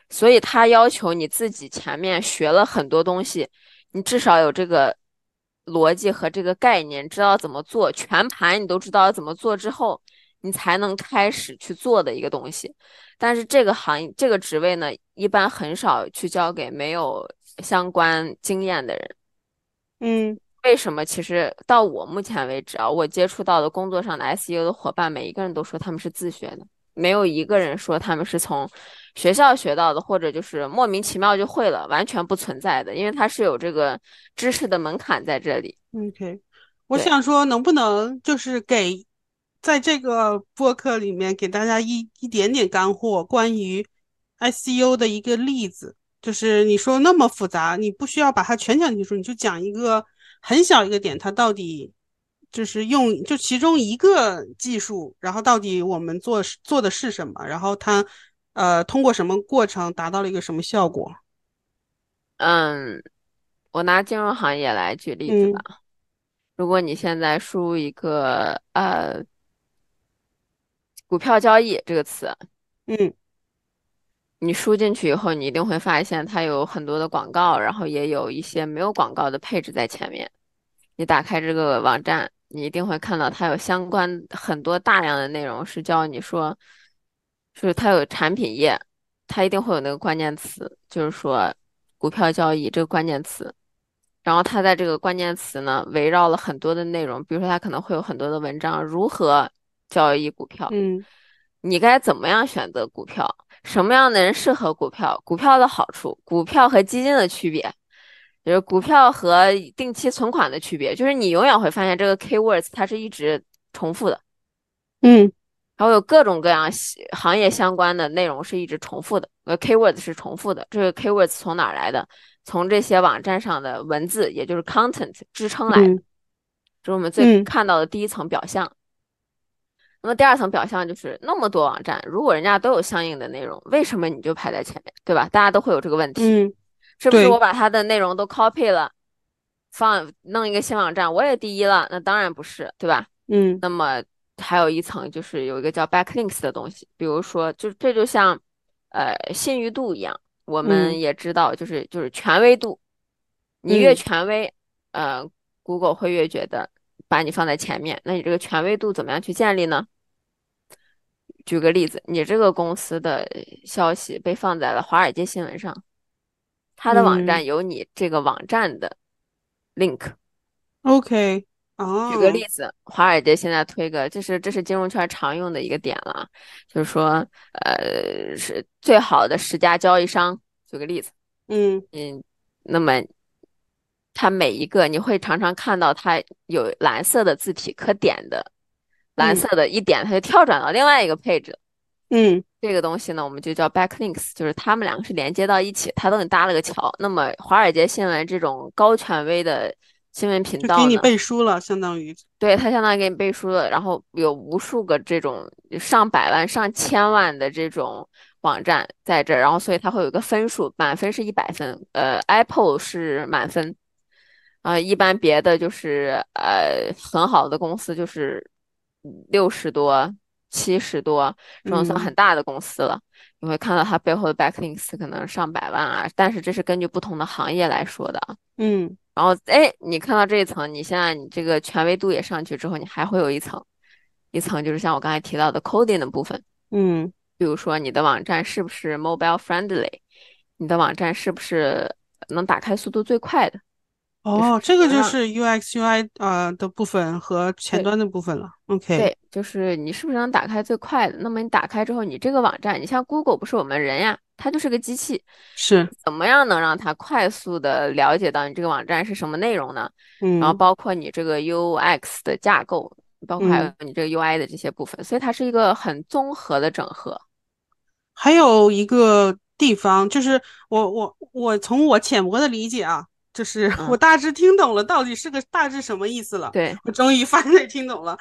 所以他要求你自己前面学了很多东西，你至少有这个逻辑和这个概念，知道怎么做，全盘你都知道怎么做之后，你才能开始去做的一个东西。但是这个行业这个职位呢，一般很少去交给没有相关经验的人。嗯，为什么？其实到我目前为止啊，我接触到的工作上的 SEO 的伙伴，每一个人都说他们是自学的。没有一个人说他们是从学校学到的，或者就是莫名其妙就会了，完全不存在的，因为它是有这个知识的门槛在这里。OK，我想说，能不能就是给在这个播客里面给大家一一点点干货，关于 SEO 的一个例子，就是你说那么复杂，你不需要把它全讲清楚，你就讲一个很小一个点，它到底。就是用就其中一个技术，然后到底我们做做的是什么？然后它呃通过什么过程达到了一个什么效果？嗯，我拿金融行业来举例子吧。如果你现在输入一个呃股票交易这个词，嗯，你输进去以后，你一定会发现它有很多的广告，然后也有一些没有广告的配置在前面。你打开这个网站。你一定会看到它有相关很多大量的内容，是教你说，就是它有产品页，它一定会有那个关键词，就是说股票交易这个关键词，然后它在这个关键词呢围绕了很多的内容，比如说它可能会有很多的文章，如何交易股票，嗯，你该怎么样选择股票，什么样的人适合股票，股票的好处，股票和基金的区别。就是股票和定期存款的区别，就是你永远会发现这个 keywords 它是一直重复的，嗯，然后有各种各样行业相关的内容是一直重复的，呃，keywords 是重复的。这个 keywords 从哪来的？从这些网站上的文字，也就是 content 支撑来的，这是我们最看到的第一层表象。那么第二层表象就是那么多网站，如果人家都有相应的内容，为什么你就排在前面，对吧？大家都会有这个问题。是不是我把它的内容都 copy 了，放弄一个新网站，我也第一了？那当然不是，对吧？嗯。那么还有一层就是有一个叫 backlinks 的东西，比如说，就这就像呃信誉度一样，我们也知道，就是就是权威度，你越权威，呃，Google 会越觉得把你放在前面。那你这个权威度怎么样去建立呢？举个例子，你这个公司的消息被放在了华尔街新闻上。他的网站有你这个网站的 link，OK，哦，举个例子，华尔街现在推个，这是这是金融圈常用的一个点了，就是说，呃，是最好的十家交易商，举个例子，嗯嗯，那么它每一个你会常常看到它有蓝色的字体可点的，蓝色的一点它就跳转到另外一个配置。嗯，这个东西呢，我们就叫 backlinks，就是它们两个是连接到一起，它都给你搭了个桥。那么华尔街新闻这种高权威的新闻频道给你背书了，相当于对它相当于给你背书了。然后有无数个这种上百万、上千万的这种网站在这儿，然后所以它会有一个分数，满分是一百分，呃，Apple 是满分，啊，一般别的就是呃很好的公司就是六十多。七十多，这种算很大的公司了。你会看到它背后的 backlinks 可能上百万啊，但是这是根据不同的行业来说的。嗯，然后哎，你看到这一层，你现在你这个权威度也上去之后，你还会有一层，一层就是像我刚才提到的 coding 的部分。嗯，比如说你的网站是不是 mobile friendly，你的网站是不是能打开速度最快的。哦，这个就是 UX UI 呃的部分和前端的部分了。OK，对，就是你是不是能打开最快的？那么你打开之后，你这个网站，你像 Google 不是我们人呀，它就是个机器，是怎么样能让它快速的了解到你这个网站是什么内容呢？嗯，然后包括你这个 UX 的架构，包括还有你这个 UI 的这些部分，所以它是一个很综合的整合。还有一个地方就是我我我从我浅薄的理解啊。就是我大致听懂了，到底是个大致什么意思了。对 我终于发现听懂了。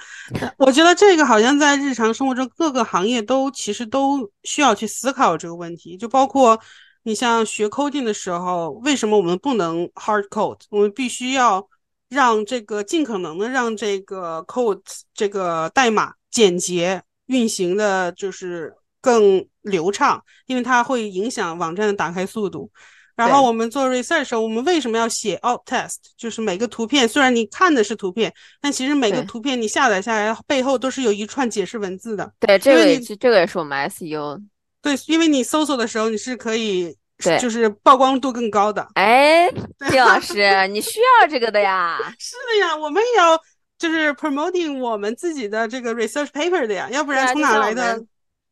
我觉得这个好像在日常生活中各个行业都其实都需要去思考这个问题，就包括你像学 coding 的时候，为什么我们不能 hard code？我们必须要让这个尽可能的让这个 code 这个代码简洁运行的，就是更流畅，因为它会影响网站的打开速度。然后我们做 research，时候我们为什么要写 alt test？就是每个图片虽然你看的是图片，但其实每个图片你下载下来背后都是有一串解释文字的。对，这个也这个也是我们 SEO。对，因为你搜索的时候你是可以，对，就是曝光度更高的。哎，丁老师，你需要这个的呀？是的呀，我们也要就是 promoting 我们自己的这个 research paper 的呀，要不然从哪来的？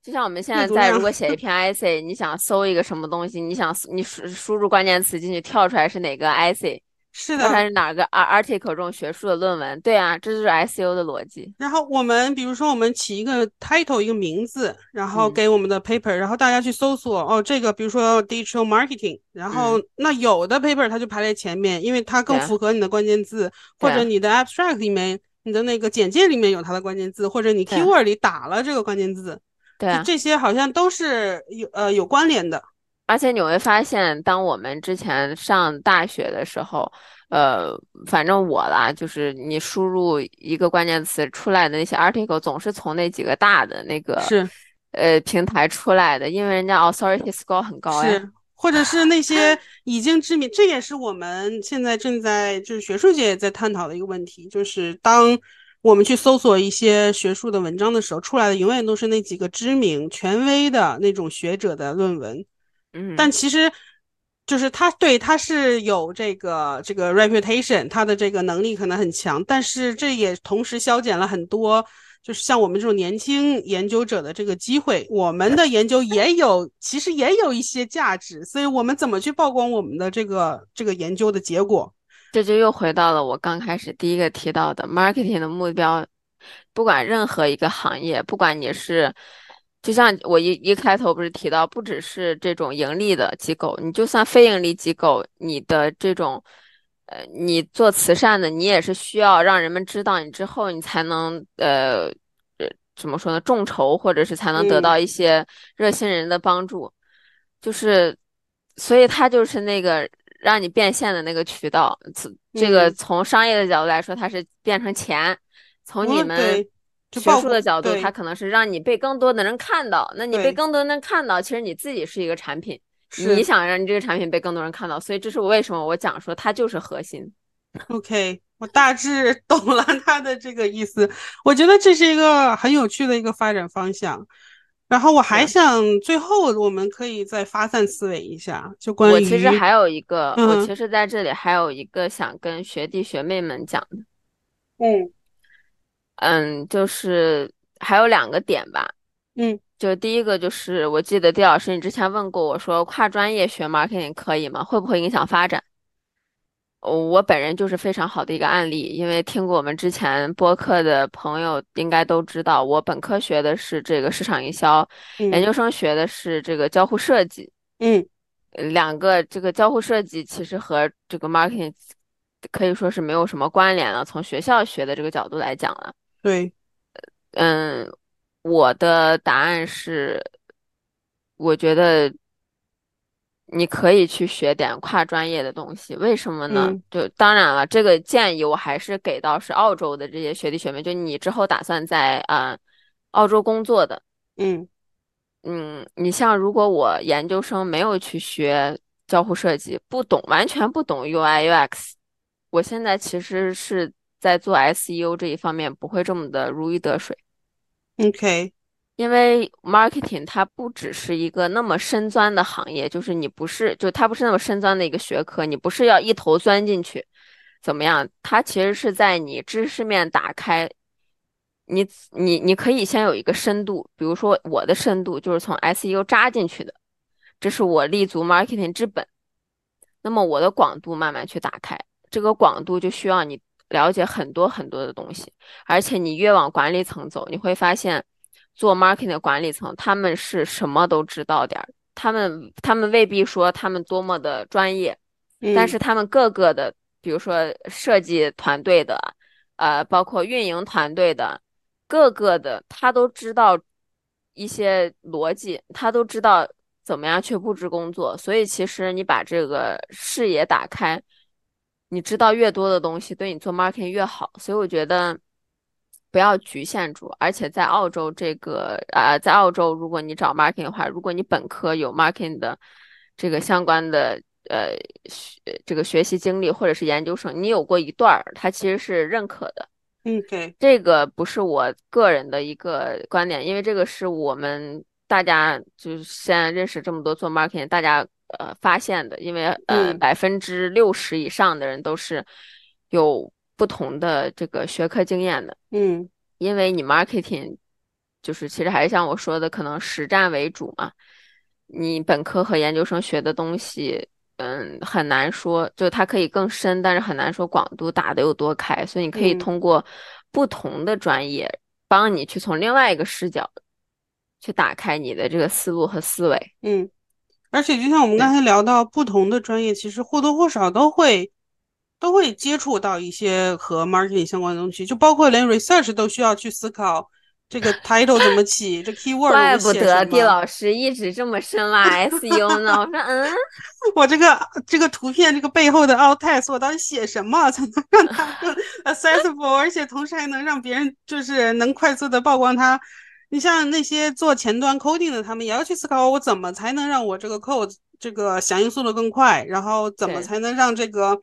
就像我们现在在，如果写一 篇 essay，你想搜一个什么东西，你想你输输入关键词进去，跳出来是哪个 essay，是的，它是哪个 article 这种学术的论文，对啊，这就是 SEO 的逻辑。然后我们比如说我们起一个 title 一个名字，然后给我们的 paper，然后大家去搜索，哦，这个比如说 digital marketing，然后那有的 paper 它就排在前面，因为它更符合你的关键字，或者你的 abstract 里面，你的那个简介里面有它的关键字，或者你 keyword 里打了这个关键字。对，这些好像都是有呃有关联的，而且你会发现，当我们之前上大学的时候，呃，反正我啦，就是你输入一个关键词出来的那些 article 总是从那几个大的那个是呃平台出来的，因为人家 authority score 很高呀，是或者是那些 已经知名，这也是我们现在正在就是学术界在探讨的一个问题，就是当。我们去搜索一些学术的文章的时候，出来的永远都是那几个知名、权威的那种学者的论文。嗯，但其实就是他对他是有这个这个 reputation，他的这个能力可能很强，但是这也同时消减了很多，就是像我们这种年轻研究者的这个机会。我们的研究也有，其实也有一些价值，所以我们怎么去曝光我们的这个这个研究的结果？这就又回到了我刚开始第一个提到的 marketing 的目标。不管任何一个行业，不管你是，就像我一一开头不是提到，不只是这种盈利的机构，你就算非盈利机构，你的这种，呃，你做慈善的，你也是需要让人们知道你之后，你才能，呃，怎么说呢，众筹，或者是才能得到一些热心人的帮助。就是，所以他就是那个。让你变现的那个渠道，这个从商业的角度来说，它是变成钱；从你们学术的角度，它可能是让你被更多的人看到。那你被更多人看到，其实你自己是一个产品，你想让你这个产品被更多人看到，所以这是我为什么我讲说它就是核心。OK，我大致懂了他的这个意思。我觉得这是一个很有趣的一个发展方向。然后我还想最后我们可以再发散思维一下，就关于我其实还有一个，我其实在这里还有一个想跟学弟学妹们讲的，嗯。嗯，就是还有两个点吧，嗯，就第一个就是我记得丁老师你之前问过我说跨专业学 marketing 可以吗？会不会影响发展？我本人就是非常好的一个案例，因为听过我们之前播客的朋友应该都知道，我本科学的是这个市场营销，研究生学的是这个交互设计。嗯，两个这个交互设计其实和这个 marketing 可以说是没有什么关联了。从学校学的这个角度来讲了。对，嗯，我的答案是，我觉得。你可以去学点跨专业的东西，为什么呢？就当然了，这个建议我还是给到是澳洲的这些学弟学妹，就你之后打算在啊澳洲工作的，嗯嗯，你像如果我研究生没有去学交互设计，不懂完全不懂 UI UX，我现在其实是在做 SEO 这一方面不会这么的如鱼得水。OK。因为 marketing 它不只是一个那么深钻的行业，就是你不是就它不是那么深钻的一个学科，你不是要一头钻进去，怎么样？它其实是在你知识面打开，你你你可以先有一个深度，比如说我的深度就是从 SEO 扎进去的，这是我立足 marketing 之本。那么我的广度慢慢去打开，这个广度就需要你了解很多很多的东西，而且你越往管理层走，你会发现。做 marketing 的管理层，他们是什么都知道点儿，他们他们未必说他们多么的专业，但是他们各个的，比如说设计团队的，呃，包括运营团队的，各个的他都知道一些逻辑，他都知道怎么样去布置工作。所以其实你把这个视野打开，你知道越多的东西，对你做 marketing 越好。所以我觉得。不要局限住，而且在澳洲这个呃，在澳洲，如果你找 marketing 的话，如果你本科有 marketing 的这个相关的呃学这个学习经历，或者是研究生，你有过一段儿，它其实是认可的。嗯，对，这个不是我个人的一个观点，因为这个是我们大家就是现在认识这么多做 marketing 大家呃发现的，因为呃百分之六十以上的人都是有。不同的这个学科经验的，嗯，因为你 marketing 就是其实还是像我说的，可能实战为主嘛。你本科和研究生学的东西，嗯，很难说，就它可以更深，但是很难说广度打得有多开。所以你可以通过不同的专业，帮你去从另外一个视角去打开你的这个思路和思维。嗯，而且就像我们刚才聊到，不同的专业其实或多或少都会。都会接触到一些和 marketing 相关的东西，就包括连 research 都需要去思考这个 title 怎么起，这 keyword 怪不得地老师一直这么深挖 SEO 呢。我说，嗯，我这个这个图片这个背后的 alt text 我到底写什么才能让它更 accessible，而且同时还能让别人就是能快速的曝光它。你像那些做前端 coding 的，他们也要去思考我怎么才能让我这个 code 这个响应速度更快，然后怎么才能让这个。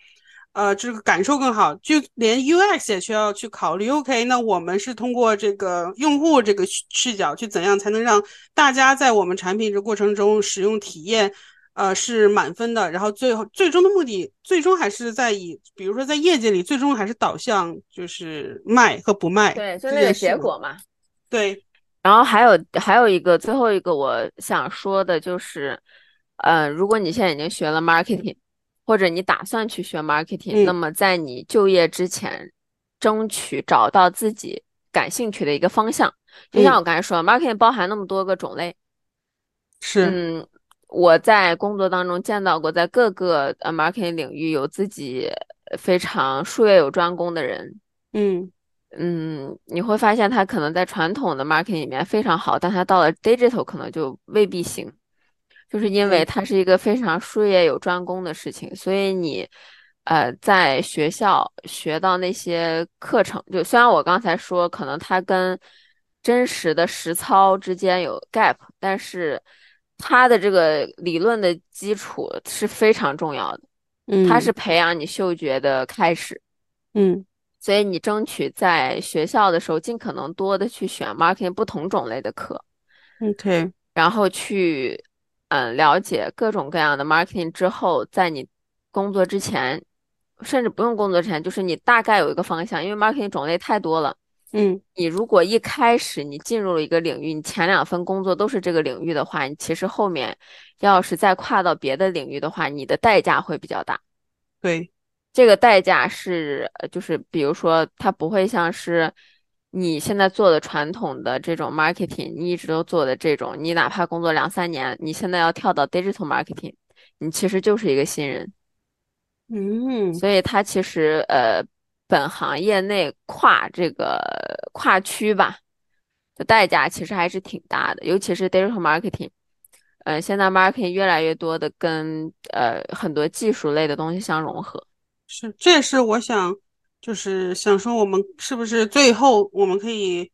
呃，这个感受更好，就连 UX 也需要去考虑。OK，那我们是通过这个用户这个视角去怎样才能让大家在我们产品这过程中使用体验，呃，是满分的。然后最后最终的目的，最终还是在以，比如说在业界里，最终还是导向就是卖和不卖，对，就那个结果嘛。对。然后还有还有一个最后一个我想说的就是，呃，如果你现在已经学了 marketing。或者你打算去学 marketing，那么在你就业之前，争取找到自己感兴趣的一个方向。就像我刚才说，marketing 包含那么多个种类。是。嗯，我在工作当中见到过，在各个呃 marketing 领域有自己非常术业有专攻的人。嗯嗯，你会发现他可能在传统的 marketing 里面非常好，但他到了 digital 可能就未必行。就是因为它是一个非常术业有专攻的事情，所以你，呃，在学校学到那些课程，就虽然我刚才说可能它跟真实的实操之间有 gap，但是它的这个理论的基础是非常重要的。嗯，它是培养你嗅觉的开始。嗯，所以你争取在学校的时候尽可能多的去选 marketing 不同种类的课。OK，然后去。嗯，了解各种各样的 marketing 之后，在你工作之前，甚至不用工作之前，就是你大概有一个方向，因为 marketing 种类太多了。嗯，你如果一开始你进入了一个领域，你前两份工作都是这个领域的话，你其实后面要是再跨到别的领域的话，你的代价会比较大。对，这个代价是，就是比如说，它不会像是。你现在做的传统的这种 marketing，你一直都做的这种，你哪怕工作两三年，你现在要跳到 digital marketing，你其实就是一个新人。嗯，所以它其实呃，本行业内跨这个跨区吧的代价其实还是挺大的，尤其是 digital marketing。呃，现在 marketing 越来越多的跟呃很多技术类的东西相融合。是，这也是我想。就是想说，我们是不是最后我们可以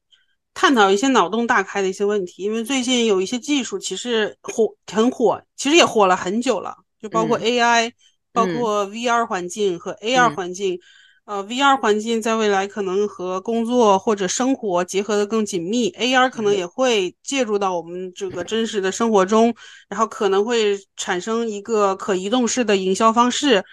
探讨一些脑洞大开的一些问题？因为最近有一些技术其实火很火，其实也火了很久了，就包括 AI，包括 VR 环境和 AR 环境。呃，VR 环境在未来可能和工作或者生活结合的更紧密，AR 可能也会介入到我们这个真实的生活中，然后可能会产生一个可移动式的营销方式。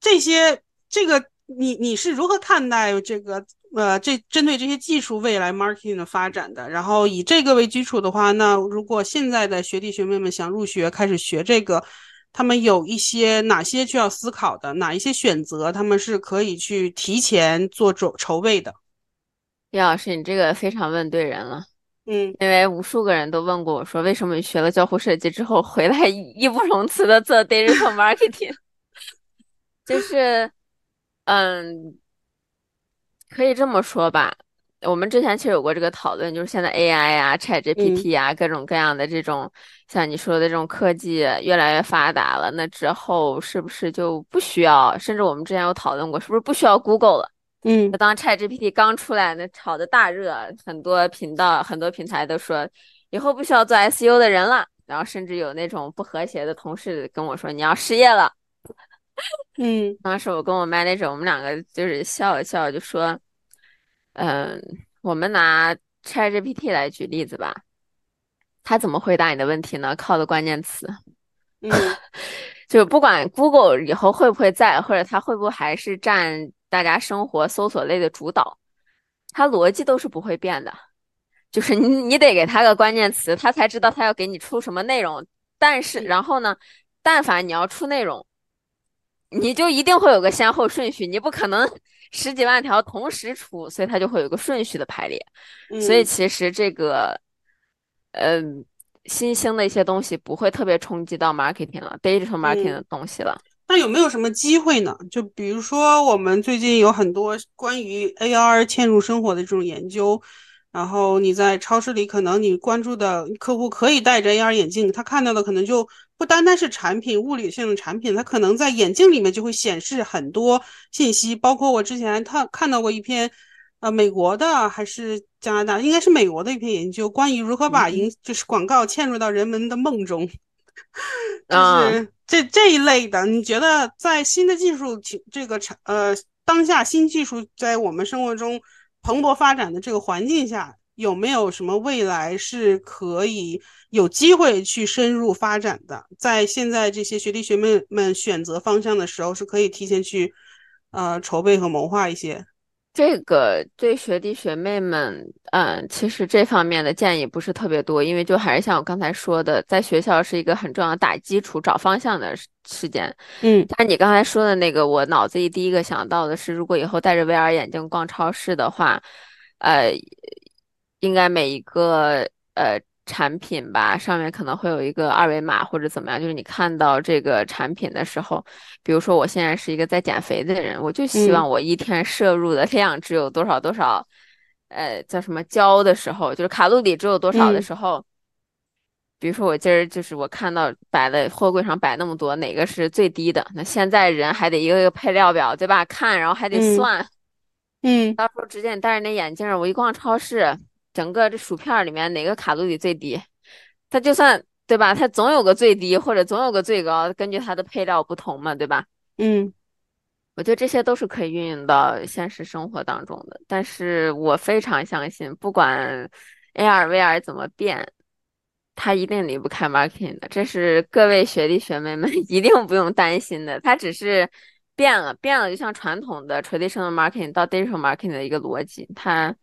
这些这个。你你是如何看待这个呃这针对这些技术未来 marketing 的发展的？然后以这个为基础的话，那如果现在的学弟学妹们想入学开始学这个，他们有一些哪些需要思考的？哪一些选择他们是可以去提前做筹筹备的？李老师，你这个非常问对人了。嗯，因为无数个人都问过我说，为什么学了交互设计之后回来 义不容辞的做 digital marketing？就是，嗯，可以这么说吧。我们之前其实有过这个讨论，就是现在 AI 啊、ChatGPT 啊，各种各样的这种，像你说的这种科技越来越发达了，那之后是不是就不需要？甚至我们之前有讨论过，是不是不需要 Google 了？嗯，当 ChatGPT 刚出来，那炒的大热，很多频道、很多平台都说以后不需要做 SEO 的人了。然后甚至有那种不和谐的同事跟我说：“你要失业了。” 嗯，当时我跟我 manager，我们两个就是笑了笑，就说：“嗯，我们拿 ChatGPT 来举例子吧，他怎么回答你的问题呢？靠的关键词，嗯，就不管 Google 以后会不会在，或者它会不会还是占大家生活搜索类的主导，它逻辑都是不会变的。就是你，你得给它个关键词，它才知道它要给你出什么内容。但是，然后呢，但凡你要出内容。”你就一定会有个先后顺序，你不可能 十几万条同时出，所以它就会有个顺序的排列。所以其实这个，嗯，新兴的一些东西不会特别冲击到 marketing 了，digital marketing 的东西了。那有没有什么机会呢？就比如说我们最近有很多关于 AR 嵌入生活的这种研究。然后你在超市里，可能你关注的客户可以戴着 AR 眼镜，他看到的可能就不单单是产品物理性的产品，它可能在眼镜里面就会显示很多信息，包括我之前看看到过一篇，呃，美国的还是加拿大，应该是美国的一篇研究，关于如何把营就是广告嵌入到人们的梦中，就是这这一类的。你觉得在新的技术这个产呃当下新技术在我们生活中？蓬勃发展的这个环境下，有没有什么未来是可以有机会去深入发展的？在现在这些学弟学妹们选择方向的时候，是可以提前去呃筹备和谋划一些。这个对学弟学妹们，嗯，其实这方面的建议不是特别多，因为就还是像我刚才说的，在学校是一个很重要的打基础、找方向的时间。嗯，但你刚才说的那个，我脑子里第一个想到的是，如果以后戴着 VR 眼镜逛超市的话，呃，应该每一个呃。产品吧，上面可能会有一个二维码或者怎么样，就是你看到这个产品的时候，比如说我现在是一个在减肥的人，我就希望我一天摄入的量只有多少多少，呃，叫什么焦的时候，就是卡路里只有多少的时候，比如说我今儿就是我看到摆的货柜上摆那么多，哪个是最低的？那现在人还得一个一个配料表对吧？看，然后还得算，嗯，到时候直接你戴着那眼镜，我一逛超市。整个这薯片里面哪个卡路里最低？它就算对吧？它总有个最低或者总有个最高，根据它的配料不同嘛，对吧？嗯，我觉得这些都是可以运用到现实生活当中的。但是我非常相信，不管 AR、VR 怎么变，它一定离不开 marketing 的。这是各位学弟学妹们 一定不用担心的。它只是变了，变了，就像传统的 traditional marketing 到 digital marketing 的一个逻辑，它。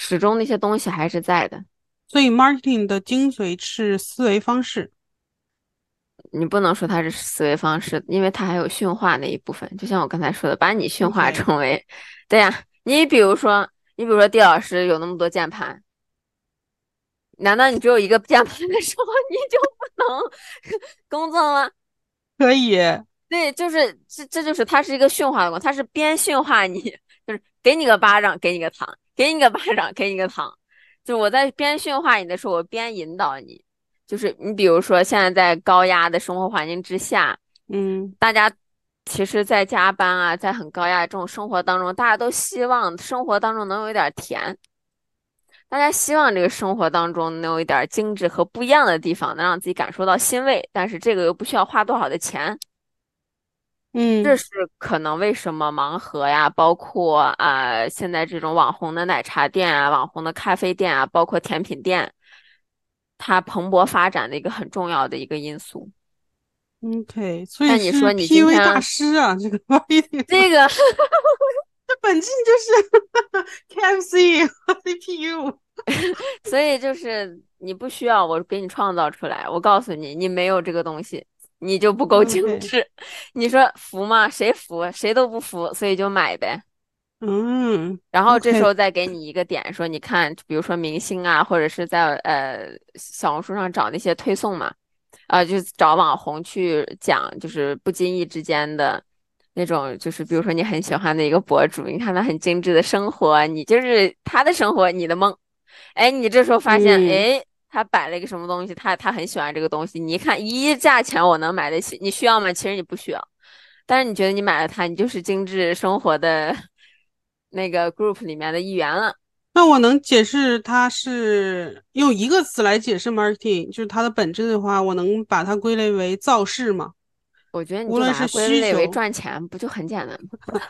始终那些东西还是在的，所以 marketing 的精髓是思维方式。你不能说它是思维方式，因为它还有驯化那一部分。就像我刚才说的，把你驯化成为，对呀。你比如说，你比如说，D 老师有那么多键盘，难道你只有一个键盘的时候你就不能 工作吗？可以。对，就是这，这就是它是一个驯化的过程，它是边驯化你，就是给你个巴掌，给你个糖。给你个巴掌，给你个糖，就我在边驯化你的时候，我边引导你。就是你比如说，现在在高压的生活环境之下，嗯，大家其实，在加班啊，在很高压这种生活当中，大家都希望生活当中能有一点甜，大家希望这个生活当中能有一点精致和不一样的地方，能让自己感受到欣慰。但是这个又不需要花多少的钱。嗯，这是可能为什么盲盒呀，包括啊现在这种网红的奶茶店啊、网红的咖啡店啊，包括甜品店，它蓬勃发展的一个很重要的一个因素。OK，所以你说你今天大师啊，这个 这个，这本质就是 KFC 和 CPU，所以就是你不需要我给你创造出来，我告诉你，你没有这个东西。你就不够精致，你说服吗？谁服？谁都不服，所以就买呗。嗯，然后这时候再给你一个点，说你看，比如说明星啊，或者是在呃小红书上找那些推送嘛，啊，就找网红去讲，就是不经意之间的那种就是比如说你很喜欢的一个博主，你看他很精致的生活，你就是他的生活，你的梦。哎，你这时候发现，哎，他摆了一个什么东西，他他很喜欢这个东西，你一看，咦，价钱我能买得起，你需要吗？其实你不需要，但是你觉得你买了它，你就是精致生活的那个 group 里面的一员了。那我能解释它是用一个词来解释 marketing，就是它的本质的话，我能把它归类为造势吗？我觉得你无论是归类为赚钱，不就很简单吗？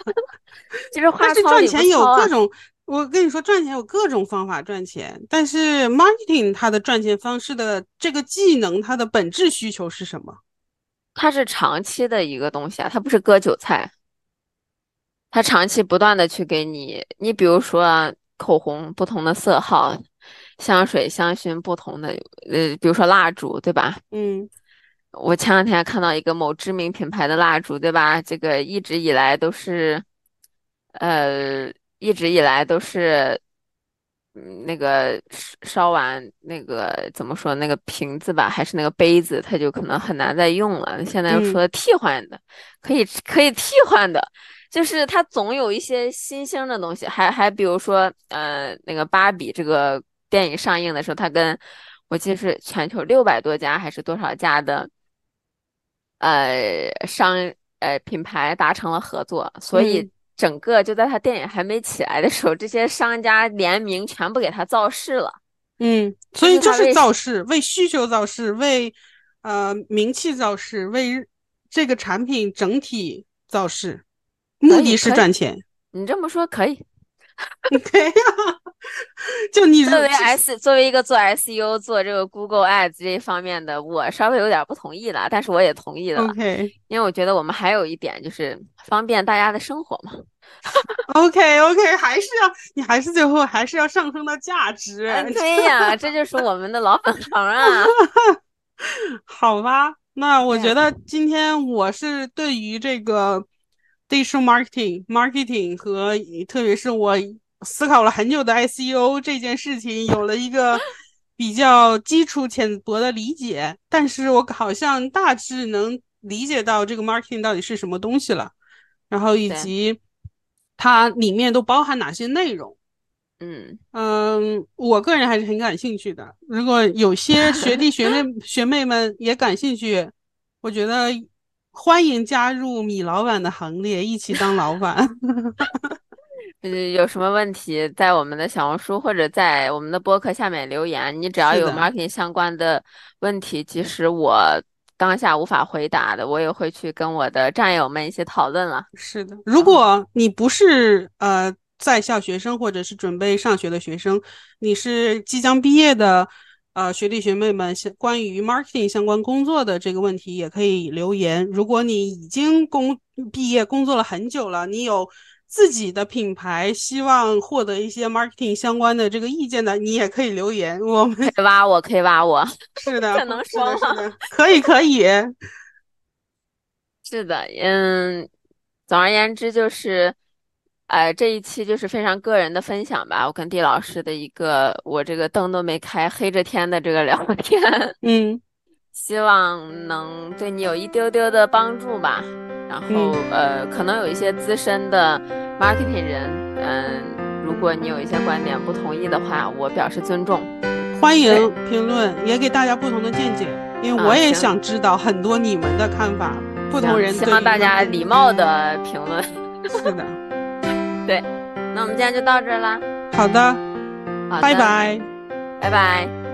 其实花是赚钱有各种，我跟你说，赚钱有各种方法赚钱，但是 marketing 它的赚钱方式的这个技能，它的本质需求是什么？它是长期的一个东西啊，它不是割韭菜，它长期不断的去给你，你比如说。口红不同的色号，香水香薰不同的，呃，比如说蜡烛，对吧？嗯，我前两天看到一个某知名品牌的蜡烛，对吧？这个一直以来都是，呃，一直以来都是，嗯，那个烧完那个怎么说那个瓶子吧，还是那个杯子，它就可能很难再用了。现在又说替换的，可以可以替换的。就是它总有一些新兴的东西，还还比如说，呃，那个芭比这个电影上映的时候，它跟我记得是全球六百多家还是多少家的，呃商呃品牌达成了合作，所以整个就在他电影还没起来的时候，这些商家联名全部给他造势了。嗯，所以就是造势，为需求造势，为呃名气造势，为这个产品整体造势。目的是赚钱，你这么说可以，可以啊。就你作为 S 作为一个做 SEO 做这个 Google Ads 这一方面的，我稍微有点不同意了，但是我也同意了。OK，因为我觉得我们还有一点就是方便大家的生活嘛。OK OK，还是要你还是最后还是要上升到价值。对呀，这就是我们的老本行啊。好吧，那我觉得今天我是对于这个。Digital marketing marketing 和特别是我思考了很久的 ICO 这件事情有了一个比较基础浅薄的理解，但是我好像大致能理解到这个 marketing 到底是什么东西了，然后以及它里面都包含哪些内容。嗯嗯，我个人还是很感兴趣的。如果有些学弟学妹 学妹们也感兴趣，我觉得。欢迎加入米老板的行列，一起当老板。呃，有什么问题，在我们的小红书或者在我们的播客下面留言。你只要有 marketing 相关的问题，即使我当下无法回答的，我也会去跟我的战友们一起讨论了。是的，如果你不是呃在校学生或者是准备上学的学生，你是即将毕业的。呃，学弟学妹们，相关于 marketing 相关工作的这个问题也可以留言。如果你已经工毕业工作了很久了，你有自己的品牌，希望获得一些 marketing 相关的这个意见的，你也可以留言。我们可以挖我，可以挖我。是的，这能说吗？可以，可以。是的，嗯，总而言之就是。哎，这一期就是非常个人的分享吧，我跟地老师的一个，我这个灯都没开，黑着天的这个聊天，嗯，希望能对你有一丢丢的帮助吧。然后，呃，可能有一些资深的 marketing 人，嗯，如果你有一些观点不同意的话，我表示尊重，欢迎评论，也给大家不同的见解，因为我也想知道很多你们的看法，不同人，希望大家礼貌的评论，是的。对，那我们今天就到这儿啦。好的，拜拜，拜拜。